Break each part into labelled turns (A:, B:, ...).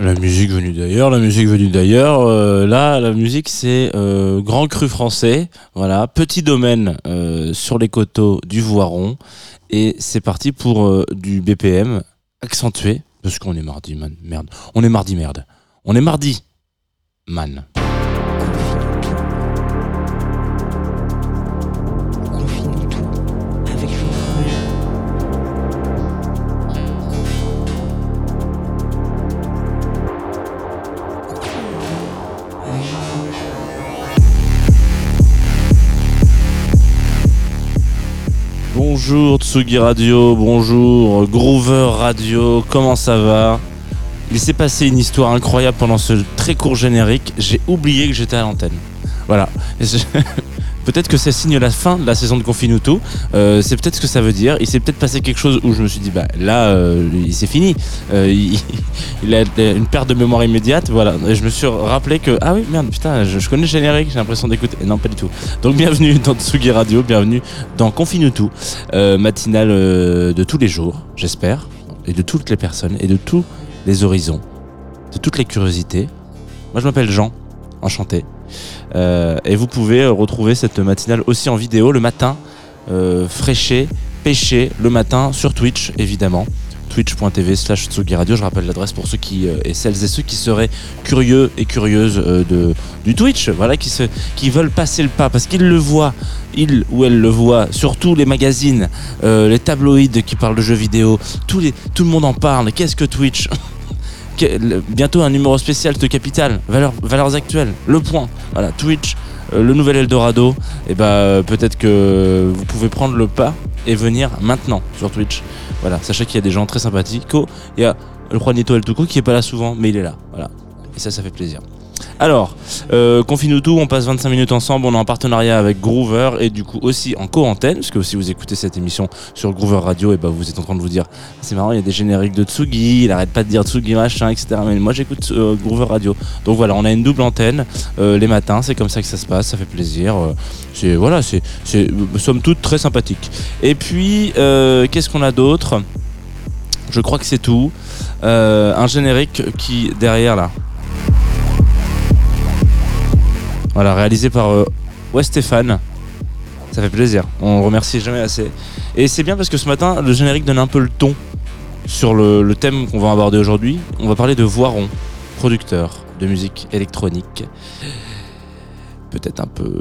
A: La musique venue d'ailleurs, la musique venue d'ailleurs. euh, là, la musique, c'est euh, Grand Cru français. Voilà, petit domaine euh, sur les coteaux du Voiron. Et c'est parti pour du BPM accentué. Parce qu'on est mardi, man. Merde. On est mardi, merde. On est mardi, man. Bonjour Tsugi Radio, bonjour Groover Radio, comment ça va? Il s'est passé une histoire incroyable pendant ce très court générique, j'ai oublié que j'étais à l'antenne. Voilà. Peut-être que ça signe la fin de la saison de Confinuto. Euh, c'est peut-être ce que ça veut dire. Il s'est peut-être passé quelque chose où je me suis dit, bah là, euh, c'est fini. Euh, il, a une perte de mémoire immédiate. Voilà. Et je me suis rappelé que, ah oui, merde, putain, je, connais le générique, j'ai l'impression d'écouter. Non, pas du tout. Donc, bienvenue dans Tsugi Radio, bienvenue dans Confinuto, euh, matinale de tous les jours, j'espère, et de toutes les personnes, et de tous les horizons, de toutes les curiosités. Moi, je m'appelle Jean, enchanté. Euh, et vous pouvez euh, retrouver cette matinale aussi en vidéo le matin, euh, fraîché, pêché, le matin sur Twitch, évidemment. Twitch.tv slash Tsugi Radio, je rappelle l'adresse pour ceux qui et celles et ceux qui seraient curieux et curieuses de, du Twitch, voilà, qui, veulent passer le pas parce qu'ils le voient, ils ou elles le voient, sur tous les magazines, les tabloïds qui parlent de jeux vidéo, tout le monde en parle. Qu'est-ce que Twitch? Bientôt un numéro spécial de Capital, valeurs, valeurs actuelles, le point. Voilà, Twitch, euh, le nouvel Eldorado. Et bah euh, peut-être que vous pouvez prendre le pas et venir maintenant sur Twitch. Voilà, sachez qu'il y a des gens très sympathiques. Il y a le Juanito El Tuco qui est pas là souvent, mais il est là. Voilà. Et ça, ça fait plaisir. Alors, euh, Confine-nous tout, on passe 25 minutes ensemble, on est en partenariat avec Groover et du coup aussi en co-antenne, parce que si vous écoutez cette émission sur Groover Radio, et bah vous êtes en train de vous dire, c'est marrant, il y a des génériques de Tsugi, il arrête pas de dire Tsugi machin, etc. Mais moi j'écoute euh, Groover Radio. Donc voilà, on a une double antenne euh, les matins, c'est comme ça que ça se passe, ça fait plaisir. euh, c'est voilà, c'est, somme toute très sympathique. Et puis, qu'est-ce qu'on a d'autre? Je crois que c'est tout. Un générique qui derrière là. Voilà, réalisé par euh, ouais, Stéphane. Ça fait plaisir. On remercie jamais assez. Et c'est bien parce que ce matin, le générique donne un peu le ton sur le, le thème qu'on va aborder aujourd'hui. On va parler de Voiron, producteur de musique électronique. Peut-être un peu,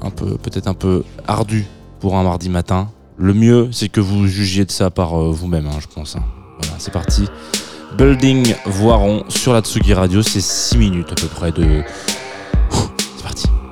A: un peu, peut-être un peu ardu pour un mardi matin. Le mieux, c'est que vous jugiez de ça par euh, vous-même, hein, je pense. hein. Voilà, c'est parti. Building Voiron sur la Tsugi Radio, c'est 6 minutes à peu près de. Nacht.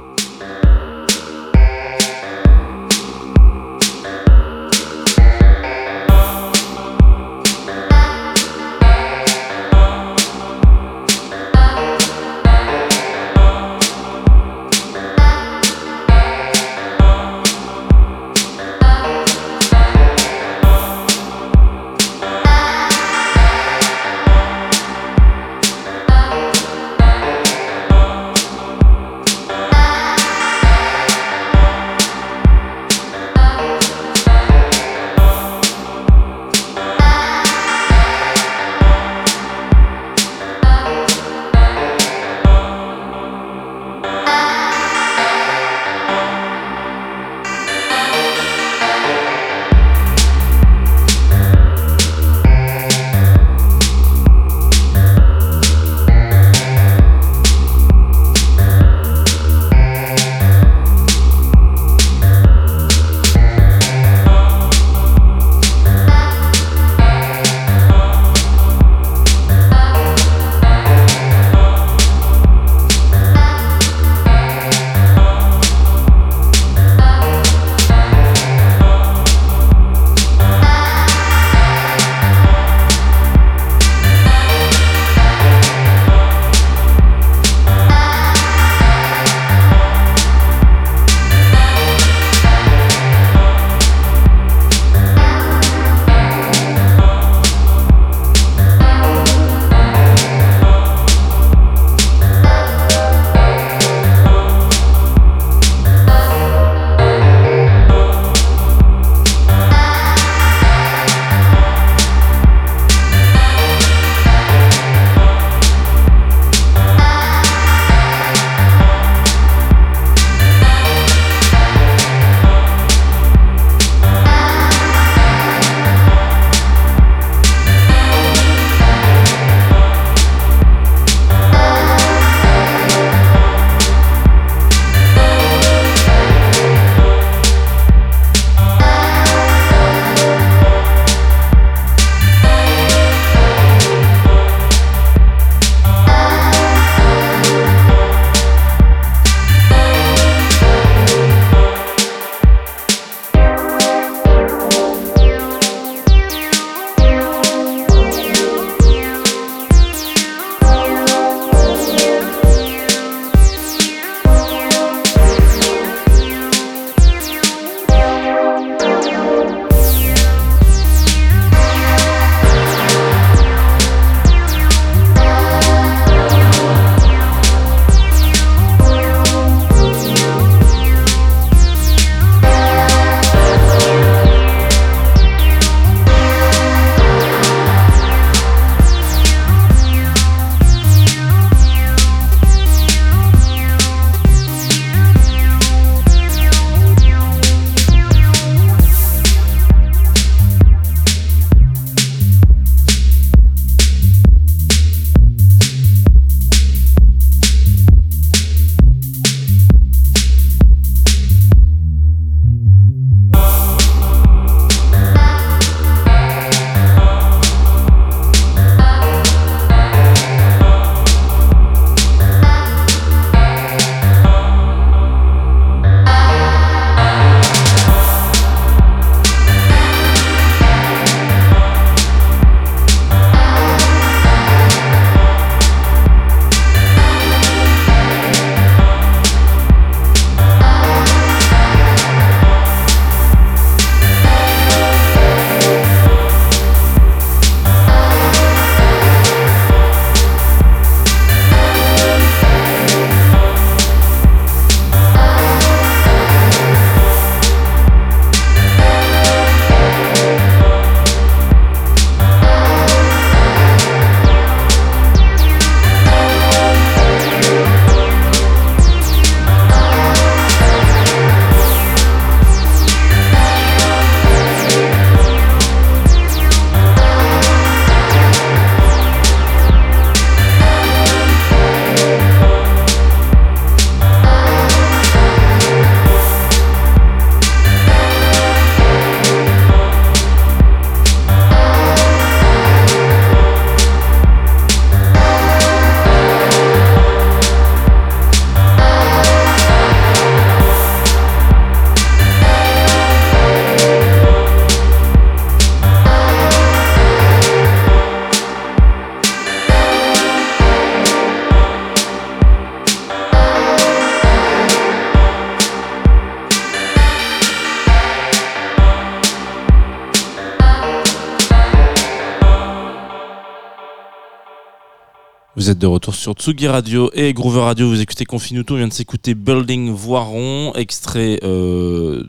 A: Vous êtes de retour sur Tsugi Radio et Groover Radio. Vous écoutez Confinuto. On vient de s'écouter Building Voiron, extrait euh,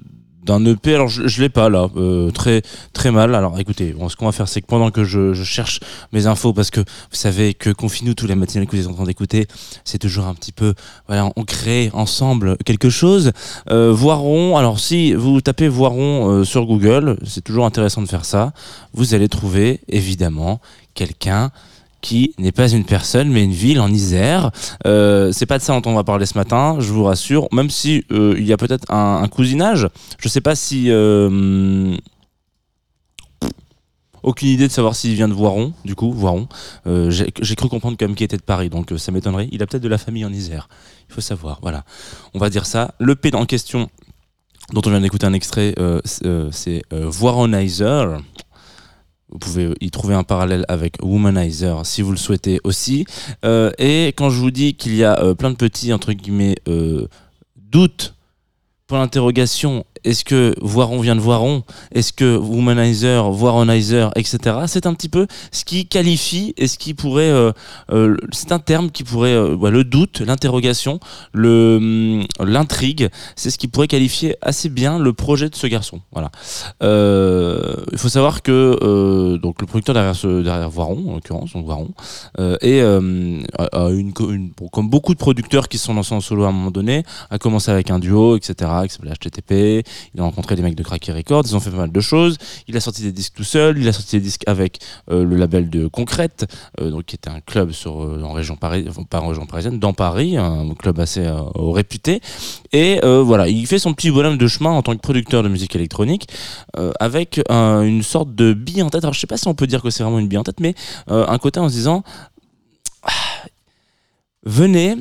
A: d'un EP. Alors je, je l'ai pas là, euh, très très mal. Alors écoutez, ce qu'on va faire, c'est que pendant que je, cherche mes infos, parce que vous savez que Confinuto, les matinales que vous êtes en train d'écouter, c'est toujours un petit peu, voilà, on crée ensemble quelque chose. Euh, Voiron. Alors si vous tapez Voiron sur Google, c'est toujours intéressant de faire ça. Vous allez trouver évidemment quelqu'un qui n'est pas une personne mais une ville en Isère. Euh, c'est pas de ça dont on va parler ce matin, je vous rassure. Même si euh, il y a peut-être un, cousinage, je sais pas si. euh, aucune idée de savoir s'il vient de Voiron, du coup, Voiron. J'ai cru comprendre même qu'il était de Paris, donc ça m'étonnerait. Il a peut-être de la famille en Isère. Il faut savoir, voilà. On va dire ça. Le P en question, dont on vient d'écouter un extrait, euh, c'est Voironizer. Vous pouvez y trouver un parallèle avec Womanizer si vous le souhaitez aussi. Euh, et quand je vous dis qu'il y a euh, plein de petits, entre guillemets, euh, doutes, pour l'interrogation, est-ce que Voiron vient de Voiron? Est-ce que Womanizer, Voironizer, etc. C'est un petit peu ce qui qualifie et ce qui pourrait... euh, euh, c'est un terme qui pourrait... euh, ouais, le doute, l'interrogation, hum, l'intrigue, c'est ce qui pourrait qualifier assez bien le projet de ce garçon. Voilà. Il faut savoir que donc le producteur derrière, ce, derrière Voiron, en l'occurrence, donc Voiron, et bon, comme beaucoup de producteurs qui sont lancés en solo à un moment donné, a commencé avec un duo, etc., qui s'appelait HTTP. Il a rencontré des mecs de Cracky Records, ils ont fait pas mal de choses. Il a sorti des disques tout seul, il a sorti des disques avec euh, le label de Concrète, euh, donc qui était un club euh, en région parisienne, dans Paris, un club assez réputé. Et voilà, il fait son petit bonhomme de chemin en tant que producteur de musique électronique avec un- une sorte de bille en tête. Alors je sais pas si on peut dire que c'est vraiment une bille en tête, mais un côté en se disant Ah, venez.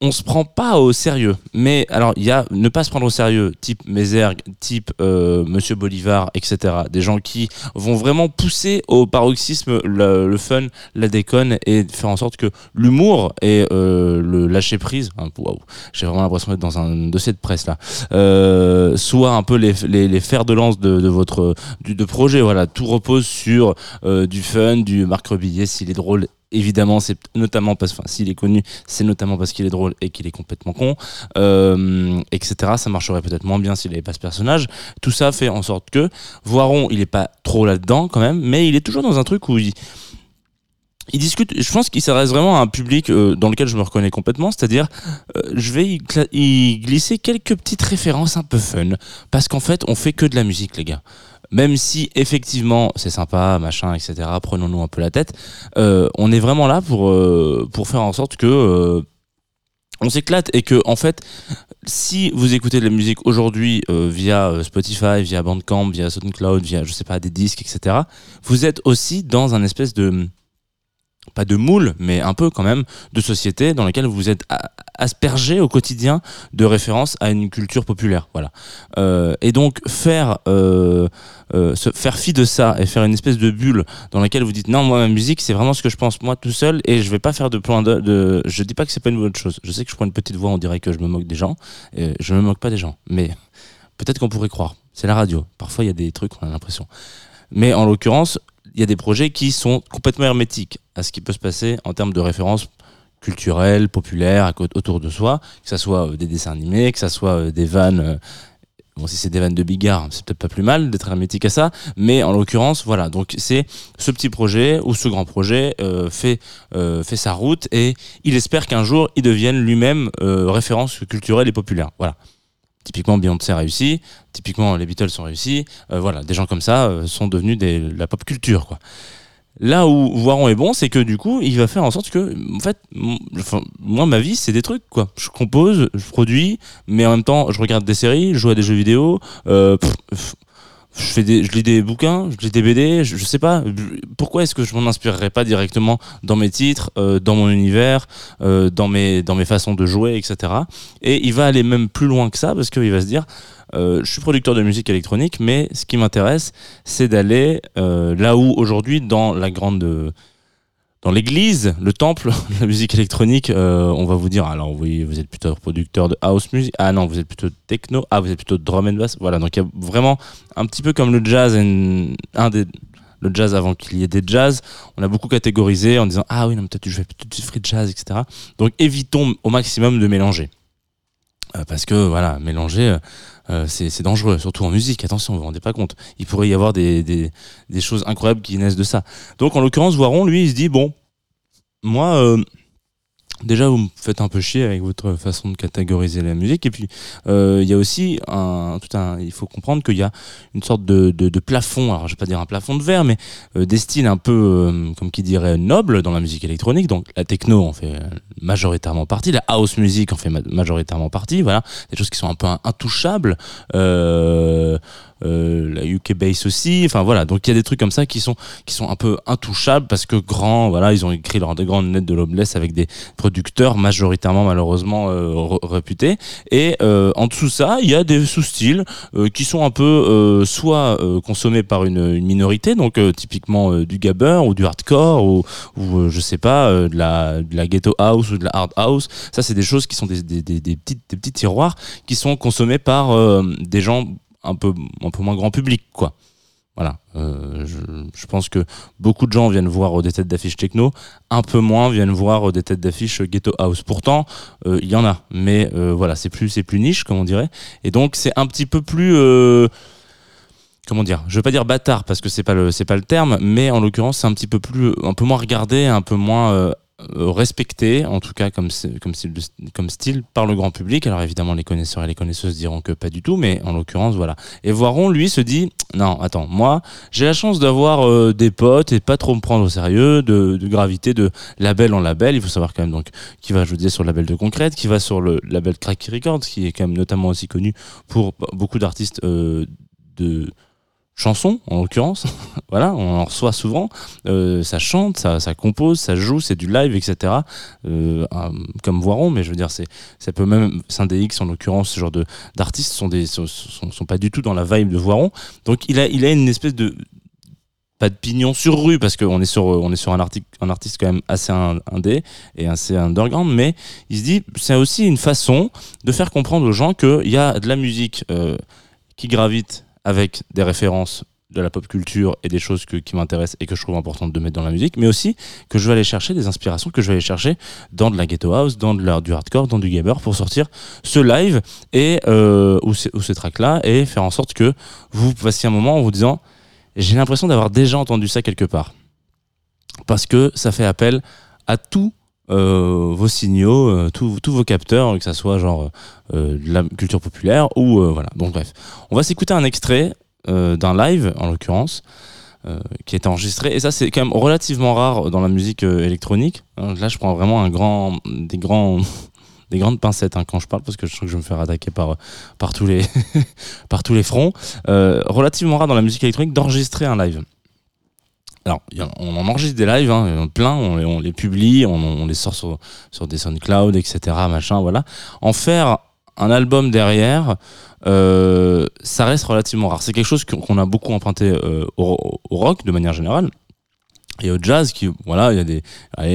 A: On se prend pas au sérieux, mais alors il y a ne pas se prendre au sérieux, type Mézergue, type euh, Monsieur Bolivar, etc. Des gens qui vont vraiment pousser au paroxysme le, fun, la déconne et faire en sorte que l'humour et euh, le lâcher prise, hein, waouh, j'ai vraiment l'impression d'être dans un dossier de presse là, euh, soit un peu les, fers de lance de, votre du, projet. Voilà, tout repose sur euh, du fun, du Marc Rebillet s'il est drôle. Évidemment, c'est notamment parce, est connu, c'est notamment parce qu'il est drôle et qu'il est complètement con, euh, etc. Ça marcherait peut-être moins bien s'il n'avait pas ce personnage. Tout ça fait en sorte que Voiron, il est pas trop là-dedans quand même, mais il est toujours dans un truc où il, discute, je pense qu'il s'adresse vraiment à un public euh, dans lequel je me reconnais complètement, c'est-à-dire euh, je vais y, y glisser quelques petites références un peu fun, parce qu'en fait on fait que de la musique les gars. Même si effectivement c'est sympa, machin, etc. Prenons-nous un peu la tête. euh, on est vraiment là pour euh, pour faire en sorte que euh, on s'éclate et que en fait si vous écoutez de la musique aujourd'hui euh, via euh, Spotify, via Bandcamp, via SoundCloud, via je sais pas des disques, etc. Vous êtes aussi dans un espèce de pas de moule, mais un peu quand même de société dans laquelle vous êtes aspergé au quotidien de références à une culture populaire. Voilà. Euh, et donc faire euh, euh, se faire fi de ça et faire une espèce de bulle dans laquelle vous dites non moi ma musique c'est vraiment ce que je pense moi tout seul et je vais pas faire de plan de, de... je dis pas que c'est pas une bonne chose. Je sais que je prends une petite voix on dirait que je me moque des gens. Et je me moque pas des gens, mais peut-être qu'on pourrait croire. C'est la radio. Parfois il y a des trucs on a l'impression. Mais en l'occurrence il y a des projets qui sont complètement hermétiques à ce qui peut se passer en termes de références culturelles, populaires, autour de soi, que ça soit euh, des dessins animés, que ça soit euh, des vannes. euh, Bon, si c'est des vannes de Bigard, c'est peut-être pas plus mal d'être hermétique à ça, mais en l'occurrence, voilà. Donc, c'est ce petit projet ou ce grand projet fait sa route et il espère qu'un jour il devienne lui-même référence culturelle et populaire. Voilà. Typiquement, Beyoncé a réussi. Typiquement, les Beatles ont réussi. Euh, voilà, des gens comme ça euh, sont devenus des, la pop culture. Là où Voiron est bon, c'est que du coup, il va faire en sorte que, en fait, moi, ma vie, c'est des trucs, quoi. Je compose, je produis, mais en même temps, je regarde des séries, je joue à des jeux vidéo, euh, je fais des, je lis des bouquins, je lis des BD, je, sais pas. Pourquoi est-ce que je m'en inspirerais pas directement dans mes titres, euh, dans mon univers, euh, dans mes, dans mes façons de jouer, etc. Et il va aller même plus loin que ça parce qu'il va se dire, euh, je suis producteur de musique électronique, mais ce qui m'intéresse, c'est d'aller euh, là où aujourd'hui, dans la grande, dans l'église, le temple la musique électronique, euh, on va vous dire, alors oui, vous êtes plutôt producteur de house music, ah non, vous êtes plutôt techno, ah vous êtes plutôt drum and bass, voilà. Donc il y a vraiment un petit peu comme le jazz, un, des le jazz avant qu'il y ait des jazz. On a beaucoup catégorisé en disant ah oui non peut-être je vais peut-être du free jazz etc. Donc évitons au maximum de mélanger Euh, parce que voilà mélanger euh, c'est c'est dangereux surtout en musique. Attention vous vous rendez pas compte. Il pourrait y avoir des, des, des choses incroyables qui naissent de ça. Donc en l'occurrence Voiron lui il se dit bon moi euh, Déjà, vous me faites un peu chier avec votre façon de catégoriser la musique. Et puis, euh, il y a aussi un, tout un. Il faut comprendre qu'il y a une sorte de, de, de plafond. Alors, je vais pas dire un plafond de verre, mais euh, des styles un peu, euh, comme qui dirait, nobles dans la musique électronique. Donc, la techno en fait majoritairement partie, la house music en fait ma- majoritairement partie. Voilà, des choses qui sont un peu intouchables. Euh, euh, la UK bass aussi. Enfin voilà, donc il y a des trucs comme ça qui sont qui sont un peu intouchables parce que grands, voilà, ils ont écrit leur des grandes lettres de Loveless avec des producteurs majoritairement malheureusement euh, réputés. Et euh, en dessous de ça, il y a des sous-styles euh, qui sont un peu euh, soit euh, consommés par une, minorité, donc euh, typiquement euh, du gabber ou du hardcore ou, euh, je sais pas euh, de la de la ghetto house ou de la hard house. Ça, c'est des choses qui sont des, des, des, petites des petits tiroirs qui sont consommés par euh, des gens un peu un peu moins grand public quoi. Voilà, Euh, je, je pense que beaucoup de gens viennent voir euh, des têtes d'affiche techno, un peu moins viennent voir euh, des têtes d'affiche euh, ghetto house. Pourtant, il y en a, mais voilà, c'est plus c'est plus niche comme on dirait, et donc c'est un petit peu plus comment dire? Je veux pas dire bâtard parce que c'est pas le c'est pas le terme, mais en l'occurrence c'est un petit peu plus un peu moins regardé, un peu moins respecté, en tout cas comme comme style par le grand public. Alors évidemment les connaisseurs et les connaisseuses diront que pas du tout, mais en l'occurrence voilà. Et Voiron lui se dit non attends moi j'ai la chance d'avoir euh, des potes et pas trop me prendre au sérieux, de, de gravité de label en label. Il faut savoir quand même donc qui va je vous disais sur le label de Concrète, qui va sur le label Cracky Records, qui est quand même notamment aussi connu pour beaucoup d'artistes euh, de chansons en l'occurrence. Voilà on en reçoit souvent. Euh, ça chante ça, ça compose ça joue c'est du live etc euh, comme Voiron mais je veux dire c'est ça peut même Syndéix en l'occurrence ce genre de d'artistes sont des sont, sont, pas du tout dans la vibe de Voiron. Donc il a il a une espèce de pas de pignon sur rue parce qu'on est sur on est sur un article un artiste quand même assez indé et assez underground mais il se dit c'est aussi une façon de faire comprendre aux gens qu'il y a de la musique euh, qui gravite avec des références de la pop culture et des choses qui m'intéressent et que je trouve importantes de mettre dans la musique, mais aussi que je vais aller chercher des inspirations que je vais aller chercher dans de la ghetto house, dans de la, du hardcore, dans du gabber pour sortir ce live et euh, ou, ou ces tracks là et faire en sorte que vous passiez un moment en vous disant j'ai l'impression d'avoir déjà entendu ça quelque part. Parce que ça fait appel à tous euh, vos signaux, euh, tous vos capteurs, que ça soit genre euh, de la culture populaire ou voilà. Donc bref, on va s'écouter un extrait d'un live en l'occurrence. qui est enregistré et ça c'est quand même relativement rare dans la musique électronique Hein, là je prends vraiment un grand des grandes pincettes hein, quand je parle parce que je trouve que je vais me faire attaquer par tous les fronts relativement rare dans la musique électronique d'enregistrer un live alors, on en enregistre des lives, hein, plein, on, les- on les publie, on, les sort sur, sur des SoundCloud, etc., machin, voilà. En faire un album derrière, euh, ça reste relativement rare. C'est quelque chose qu'on a beaucoup emprunté euh, au, rock de manière générale. Et au jazz, qui, voilà, il y a des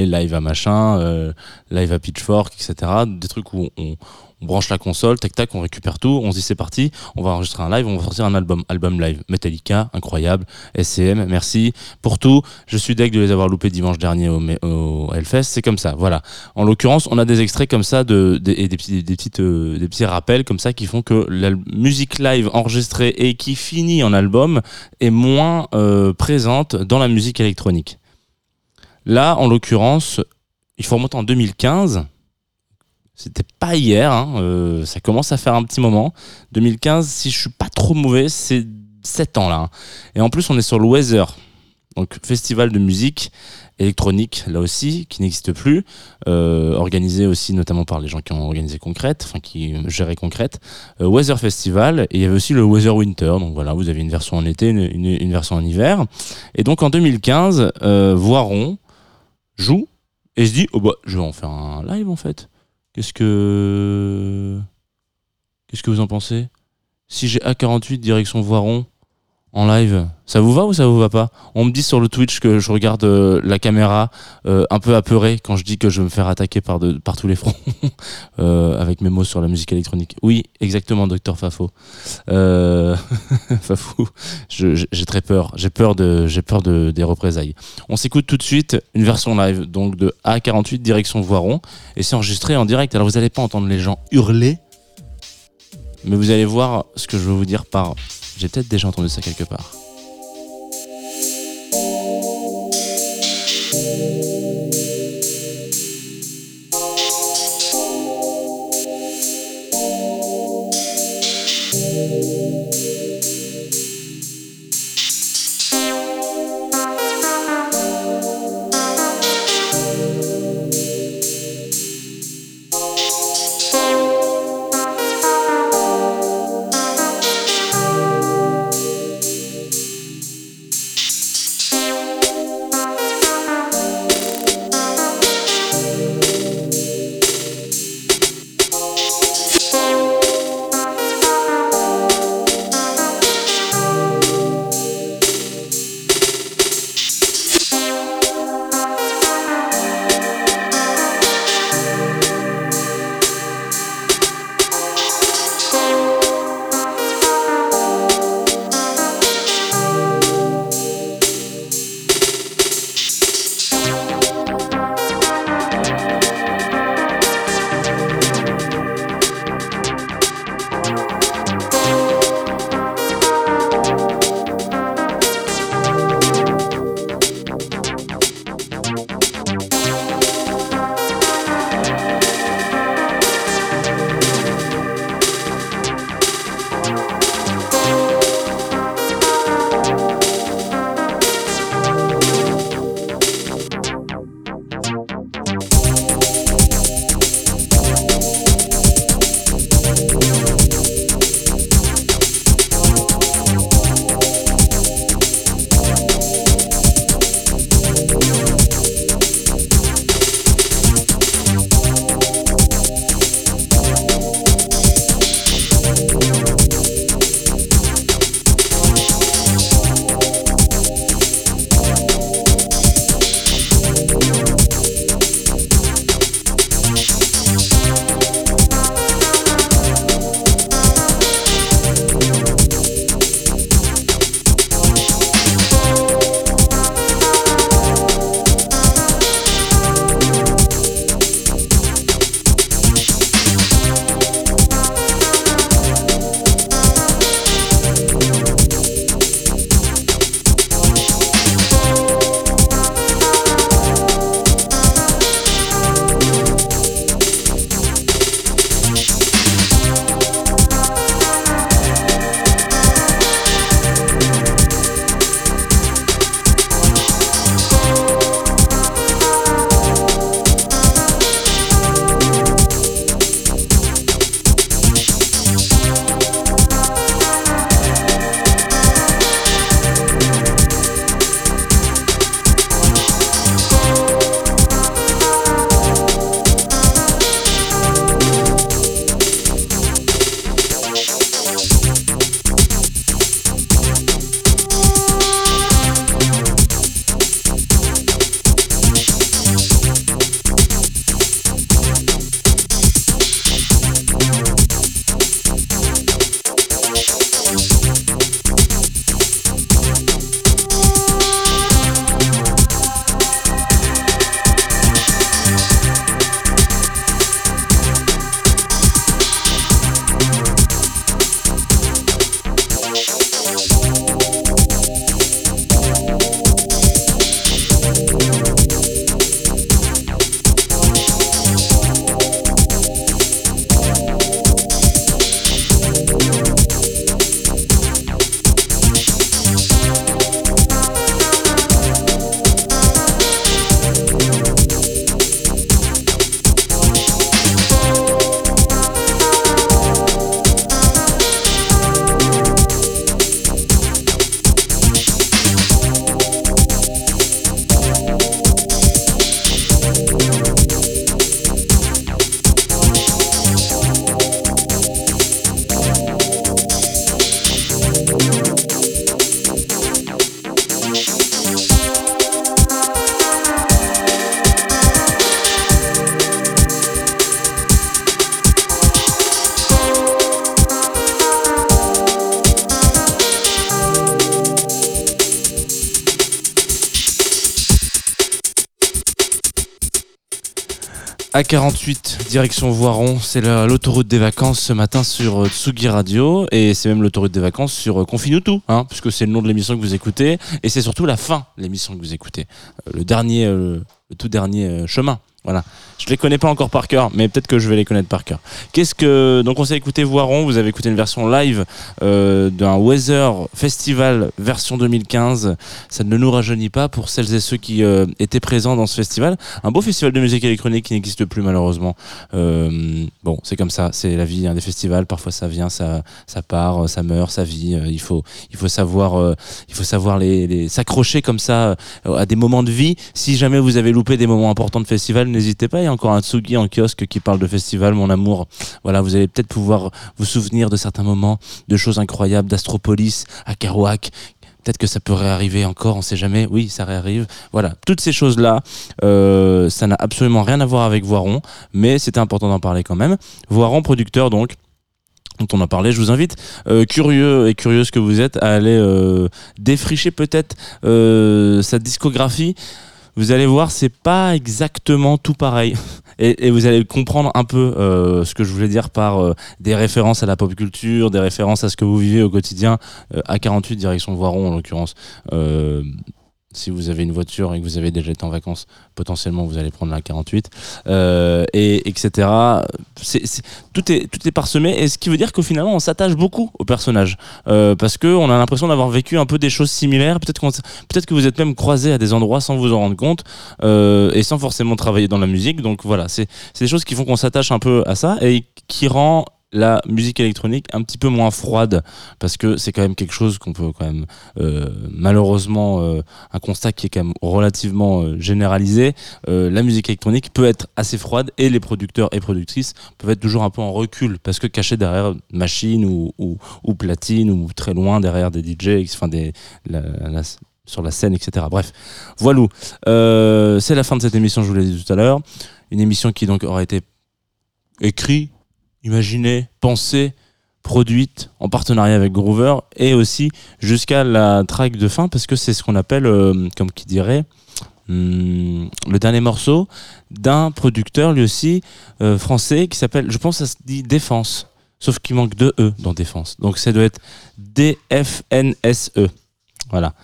A: live à machin, euh, live à Pitchfork, etc. Des trucs où on, on branche la console, tac tac, on récupère tout, on se dit c'est parti, on va enregistrer un live, on va sortir un album, album live. Metallica, incroyable, SCM, merci pour tout. Je suis deg de les avoir loupés dimanche dernier au, au Hellfest, c'est comme ça, voilà. En l'occurrence, on a des extraits comme ça de, et des petits, des petites, euh, des petits rappels comme ça qui font que la musique live enregistrée et qui finit en album est moins euh, présente dans la musique électronique. Là, en l'occurrence, il faut remonter en 2015. C'était pas hier, hein, euh, ça commence à faire un petit moment. 2015, si je suis pas trop mauvais, c'est 7 ans là. hein. Et en plus, on est sur le Weather, donc festival de musique électronique là aussi, qui n'existe plus, euh, organisé aussi notamment par les gens qui ont organisé Concrète, enfin qui géraient Concrète. Euh, Weather Festival, et il y avait aussi le Weather Winter, donc voilà, vous avez une version en été, une, version en hiver. Et donc en 2015, euh, Voiron joue et se dit, oh bah, je vais en faire un live en fait. Qu'est-ce que. Qu'est-ce que vous en pensez? Si j'ai A48 direction Voiron en live. Ça vous va ou ça vous va pas? On me dit sur le Twitch que je regarde euh, la caméra euh, un peu apeuré quand je dis que je vais me faire attaquer par, tous les fronts euh, avec mes mots sur la musique électronique. Oui, exactement, docteur Fafo. Fafou, j'ai très peur. J'ai peur, de, peur de, des représailles. On s'écoute tout de suite une version live donc de A48 direction Voiron et c'est enregistré en direct. Alors vous n'allez pas entendre les gens hurler, mais vous allez voir ce que je veux vous dire par. J'ai peut-être déjà entendu ça quelque part. A48, direction Voiron, c'est la- l'autoroute des vacances ce matin sur euh, Tsugi Radio. Et c'est même l'autoroute des vacances sur euh, Confine-nous tout, hein, puisque c'est le nom de l'émission que vous écoutez. Et c'est surtout la fin de l'émission que vous écoutez, Euh, le dernier, le tout dernier chemin. Voilà, je les connais pas encore par cœur, mais peut-être que je vais les connaître par cœur. Qu'est-ce que donc on s'est écouté Voiron, vous avez écouté une version live euh, d'un Weather Festival version 2015. Ça ne nous rajeunit pas pour celles et ceux qui euh, étaient présents dans ce festival. Un beau festival de musique électronique qui n'existe plus malheureusement. Euh, bon, c'est comme ça, c'est la vie hein, des festivals. Parfois ça vient, ça, ça part, ça meurt, ça vit. Il faut, il faut savoir, il faut savoir les, s'accrocher comme ça à des moments de vie. Si jamais vous avez loupé des moments importants de festival, n'hésitez pas. Il y a encore un Tsugi en kiosque qui parle de festival, mon amour. Voilà, vous allez peut-être pouvoir vous souvenir de certains moments, de choses incroyables, d'Astropolis, à Kerouac. Peut-être que ça pourrait arriver encore, on sait jamais. Oui, ça réarrive. Voilà, toutes ces choses-là, euh, ça n'a absolument rien à voir avec Voiron, mais c'était important d'en parler quand même. Voiron, producteur donc dont on a parlé, je vous invite, euh, curieux et curieuse que vous êtes, à aller euh, défricher peut-être sa discographie. Vous allez voir, c'est pas exactement tout pareil. Et, vous allez comprendre un peu euh, ce que je voulais dire par euh, des références à la pop culture, des références à ce que vous vivez au quotidien. Euh, A48 direction Voiron en l'occurrence. Si vous avez une voiture et que vous avez déjà été en vacances, potentiellement vous allez prendre la 48, euh, et etc. C'est- c'est- tout est tout est parsemé, et ce qui veut dire qu'au finalement on s'attache beaucoup au personnage, euh, parce que on a l'impression d'avoir vécu un peu des choses similaires. Peut-être qu'on peut-être que vous êtes même croisé à des endroits sans vous en rendre compte, euh, et sans forcément travailler dans la musique. Donc voilà, c'est c'est des choses qui font qu'on s'attache un peu à ça et qui rend la musique électronique un petit peu moins froide parce que c'est quand même quelque chose qu'on peut quand même euh, malheureusement euh, un constat qui est quand même relativement euh, généralisé. Euh, la musique électronique peut être assez froide et les producteurs et productrices peuvent être toujours un peu en recul parce que cachés derrière machine ou, ou, ou ou très loin derrière des DJ enfin des sur la scène etc bref voilà. Euh, c'est la fin de cette émission je vous l'ai dit tout à l'heure. Une émission qui donc aura été écrite imaginée pensée produite en partenariat avec Groover et aussi jusqu'à la track de fin parce que c'est ce qu'on appelle euh, comme qui dirait hum, le dernier morceau d'un producteur lui aussi euh, français qui s'appelle je pense ça se dit Défense sauf qu'il manque deux E dans Défense. Donc ça doit être D-F-N-S-E voilà.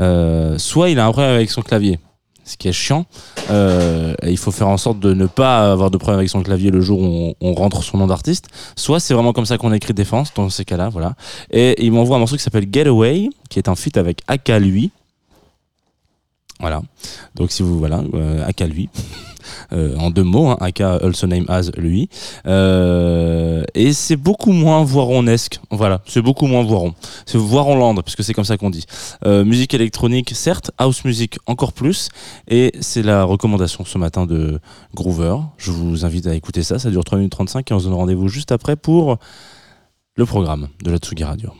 A: Euh, soit il a un problème avec son clavier ce qui est chiant. Euh, il faut faire en sorte de ne pas avoir de problème avec son clavier le jour où on, rentre son nom d'artiste. Soit c'est vraiment comme ça qu'on écrit défense dans ces cas-là voilà. Et il m'envoie un morceau qui s'appelle Getaway qui est un feat avec Aka lui. Voilà. Donc si vous voilà euh, Aka lui en deux mots, hein, Aka also name as lui. Euh, et c'est beaucoup moins voironesque. Voilà, c'est beaucoup moins voiron. C'est voironland, parce que c'est comme ça qu'on dit. Euh, musique électronique, certes, house music encore plus. Et c'est la recommandation ce matin de Groover. Je vous invite à écouter ça. Ça dure 3 minutes 35 et on se donne rendez-vous juste après pour le programme de la Tsugi
B: Radio.